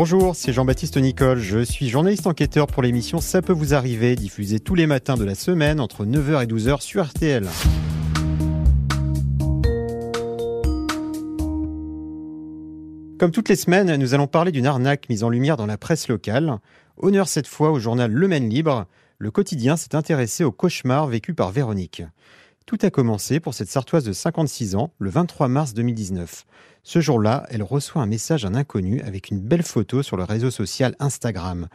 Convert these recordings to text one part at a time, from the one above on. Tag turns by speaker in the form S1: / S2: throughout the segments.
S1: Bonjour, c'est Jean-Baptiste Nicole. Je suis journaliste enquêteur pour l'émission Ça peut vous arriver, diffusée tous les matins de la semaine entre 9h et 12h sur RTL. Comme toutes les semaines, nous allons parler d'une arnaque mise en lumière dans la presse locale. Honneur cette fois au journal Le Maine Libre. Le quotidien s'est intéressé au cauchemar vécu par Véronique. Tout a commencé pour cette Sartoise de 56 ans le 23 mars 2019. Ce jour-là, elle reçoit un message d'un inconnu avec une belle photo sur le réseau social Instagram.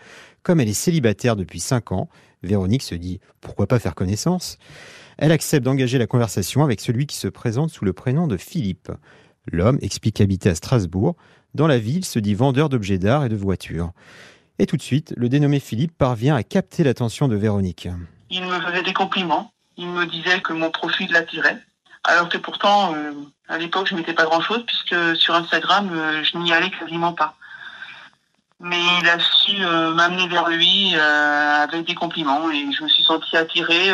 S1: Comme elle est célibataire depuis 5 ans, Véronique se dit pourquoi pas faire connaissance? Elle accepte d'engager la conversation avec celui qui se présente sous le prénom de Philippe. L'homme explique habiter à Strasbourg. Dans la ville, se dit vendeur d'objets d'art et de voitures. Et tout de suite, le dénommé Philippe parvient à capter l'attention de Véronique.
S2: Il me faisait des compliments il me disait que mon profil l'attirait. Alors que pourtant, euh, à l'époque, je mettais pas grand-chose puisque sur Instagram, euh, je n'y allais quasiment pas. Mais il a su euh, m'amener vers lui avec des compliments et je me suis sentie attirée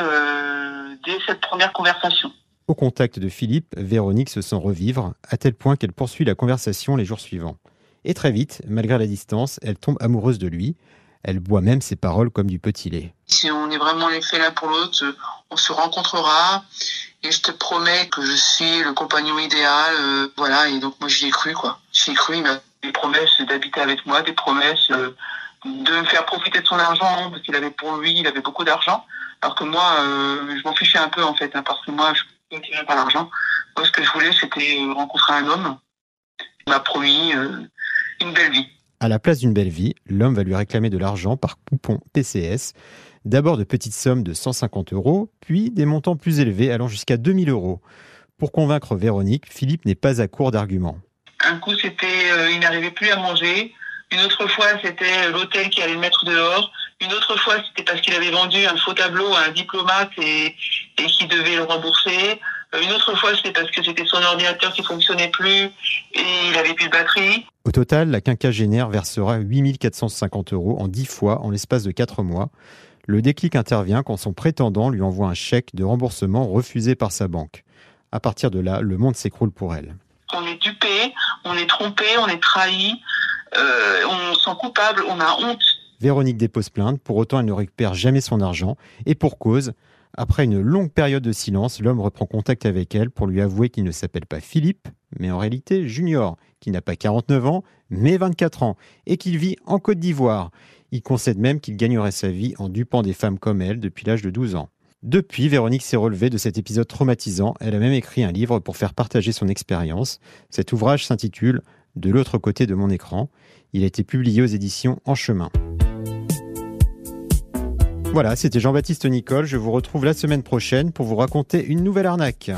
S2: dès cette première conversation.
S1: Au contact de Philippe, Véronique se sent revivre, à tel point qu'elle poursuit la conversation les jours suivants. Et très vite, malgré la distance, elle tombe amoureuse de lui. Elle boit même ses paroles comme du petit lait.
S2: Si on est vraiment les faits l'un pour l'autre, on se rencontrera et je te promets que je suis le compagnon idéal. Euh, voilà, et donc moi j'y ai cru quoi. J'y ai cru, il m'a des promesses d'habiter avec moi, des promesses euh, de me faire profiter de son argent, hein, parce qu'il avait pour lui, il avait beaucoup d'argent. Alors que moi, euh, je m'en fichais un peu en fait, hein, parce que moi je ne tirais pas l'argent. Moi ce que je voulais c'était rencontrer un homme. Il m'a promis une belle vie.
S1: À la place d'une belle vie, l'homme va lui réclamer de l'argent par coupon PCS. D'abord de petites sommes de 150 euros, puis des montants plus élevés allant jusqu'à 2000 euros. Pour convaincre Véronique, Philippe n'est pas à court d'arguments.
S2: Un coup, c'était euh, il n'arrivait plus à manger. Une autre fois, c'était l'hôtel qui allait le mettre dehors. Une autre fois, c'était parce qu'il avait vendu un faux tableau à un diplomate et, et qu'il devait le rembourser. Euh, une autre fois, c'était parce que c'était son ordinateur qui fonctionnait plus et il avait plus de batterie.
S1: Au total, la quinquagénaire versera 8450 euros en 10 fois en l'espace de 4 mois. Le déclic intervient quand son prétendant lui envoie un chèque de remboursement refusé par sa banque. À partir de là, le monde s'écroule pour elle.
S2: On est dupé, on est trompé, on est trahi, euh, on sent coupable, on a honte.
S1: Véronique dépose plainte, pour autant elle ne récupère jamais son argent, et pour cause, après une longue période de silence, l'homme reprend contact avec elle pour lui avouer qu'il ne s'appelle pas Philippe, mais en réalité Junior, qui n'a pas 49 ans, mais 24 ans, et qu'il vit en Côte d'Ivoire. Il concède même qu'il gagnerait sa vie en dupant des femmes comme elle depuis l'âge de 12 ans. Depuis, Véronique s'est relevée de cet épisode traumatisant. Elle a même écrit un livre pour faire partager son expérience. Cet ouvrage s'intitule De l'autre côté de mon écran. Il a été publié aux éditions En chemin. Voilà, c'était Jean-Baptiste Nicole. Je vous retrouve la semaine prochaine pour vous raconter une nouvelle arnaque.